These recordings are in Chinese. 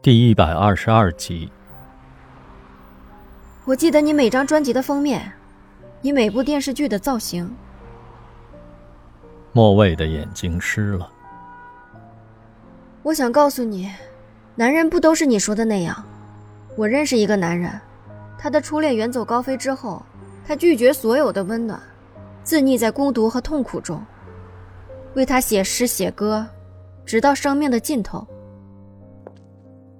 第一百二十二集。我记得你每张专辑的封面，你每部电视剧的造型。莫蔚的眼睛湿了。我想告诉你，男人不都是你说的那样。我认识一个男人，他的初恋远走高飞之后，他拒绝所有的温暖，自溺在孤独和痛苦中，为他写诗写歌，直到生命的尽头。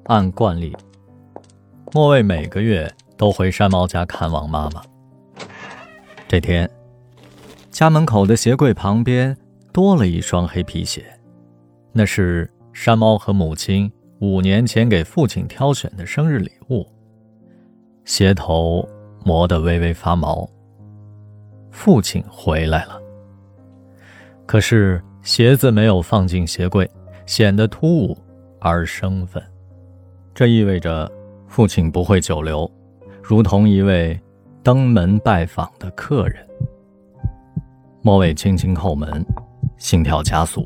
按惯例，莫蔚每个月都回山猫家看望妈妈。这天，家门口的鞋柜旁边多了一双黑皮鞋，那是山猫和母亲五年前给父亲挑选的生日礼物。鞋头磨得微微发毛。父亲回来了，可是鞋子没有放进鞋柜，显得突兀而生分。这意味着父亲不会久留，如同一位登门拜访的客人。莫伟轻轻叩门，心跳加速。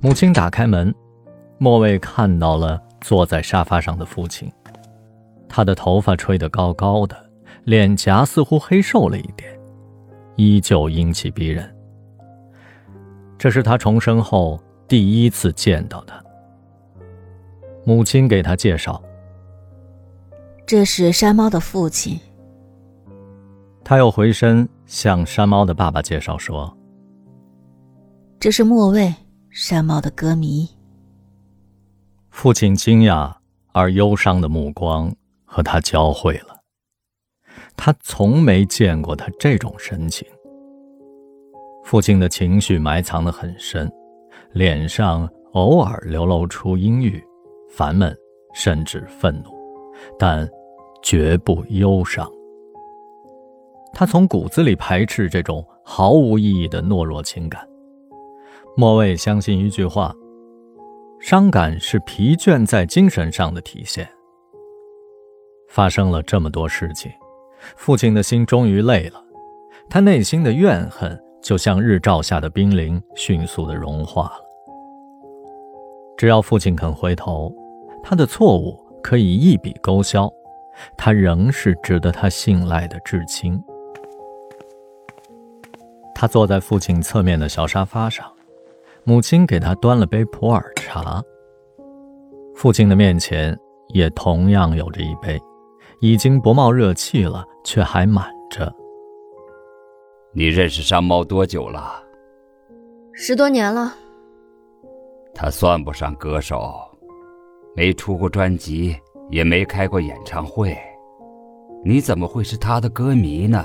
母亲打开门，莫伟看到了坐在沙发上的父亲。他的头发吹得高高的，脸颊似乎黑瘦了一点，依旧英气逼人。这是他重生后第一次见到他。母亲给他介绍：“这是山猫的父亲。”他又回身向山猫的爸爸介绍说：“这是莫卫，山猫的歌迷。”父亲惊讶而忧伤的目光和他交汇了。他从没见过他这种神情。父亲的情绪埋藏得很深，脸上偶尔流露出阴郁。烦闷，甚至愤怒，但绝不忧伤。他从骨子里排斥这种毫无意义的懦弱情感。莫蔚相信一句话：伤感是疲倦在精神上的体现。发生了这么多事情，父亲的心终于累了，他内心的怨恨就像日照下的冰凌，迅速的融化了。只要父亲肯回头。他的错误可以一笔勾销，他仍是值得他信赖的至亲。他坐在父亲侧面的小沙发上，母亲给他端了杯普洱茶。父亲的面前也同样有着一杯，已经不冒热气了，却还满着。你认识山猫多久了？十多年了。他算不上歌手。没出过专辑，也没开过演唱会，你怎么会是他的歌迷呢？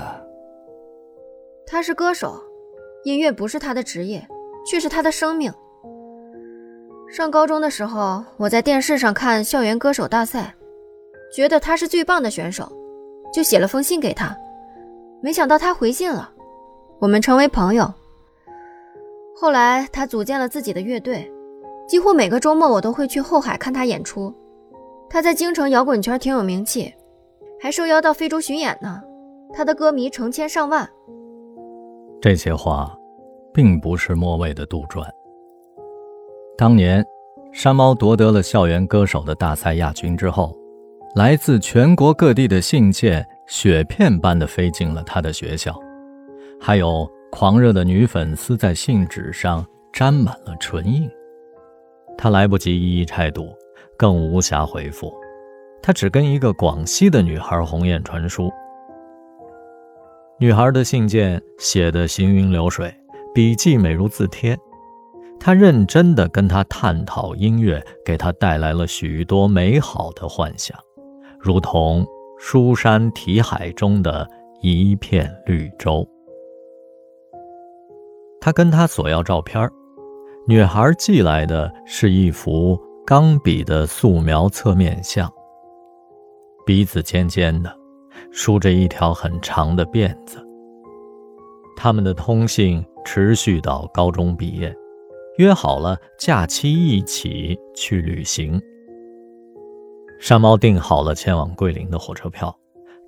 他是歌手，音乐不是他的职业，却是他的生命。上高中的时候，我在电视上看校园歌手大赛，觉得他是最棒的选手，就写了封信给他，没想到他回信了，我们成为朋友。后来他组建了自己的乐队。几乎每个周末我都会去后海看他演出，他在京城摇滚圈挺有名气，还受邀到非洲巡演呢。他的歌迷成千上万。这些话，并不是莫蔚的杜撰。当年，山猫夺得了校园歌手的大赛亚军之后，来自全国各地的信件雪片般的飞进了他的学校，还有狂热的女粉丝在信纸上沾满了唇印。他来不及一一拆读，更无暇回复。他只跟一个广西的女孩鸿雁传书。女孩的信件写得行云流水，笔迹美如字帖。他认真地跟她探讨音乐，给她带来了许多美好的幻想，如同书山题海中的一片绿洲。他跟她索要照片儿。女孩寄来的是一幅钢笔的素描侧面像，鼻子尖尖的，梳着一条很长的辫子。他们的通信持续到高中毕业，约好了假期一起去旅行。山猫订好了前往桂林的火车票，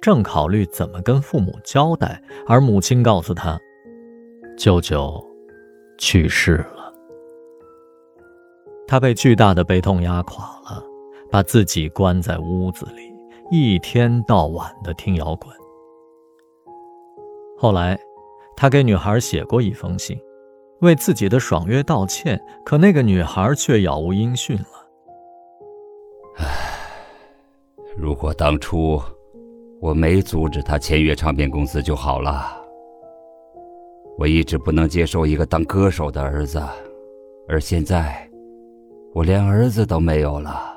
正考虑怎么跟父母交代，而母亲告诉他，舅舅去世了。他被巨大的悲痛压垮了，把自己关在屋子里，一天到晚的听摇滚。后来，他给女孩写过一封信，为自己的爽约道歉，可那个女孩却杳无音讯了。唉，如果当初我没阻止他签约唱片公司就好了。我一直不能接受一个当歌手的儿子，而现在，我连儿子都没有了。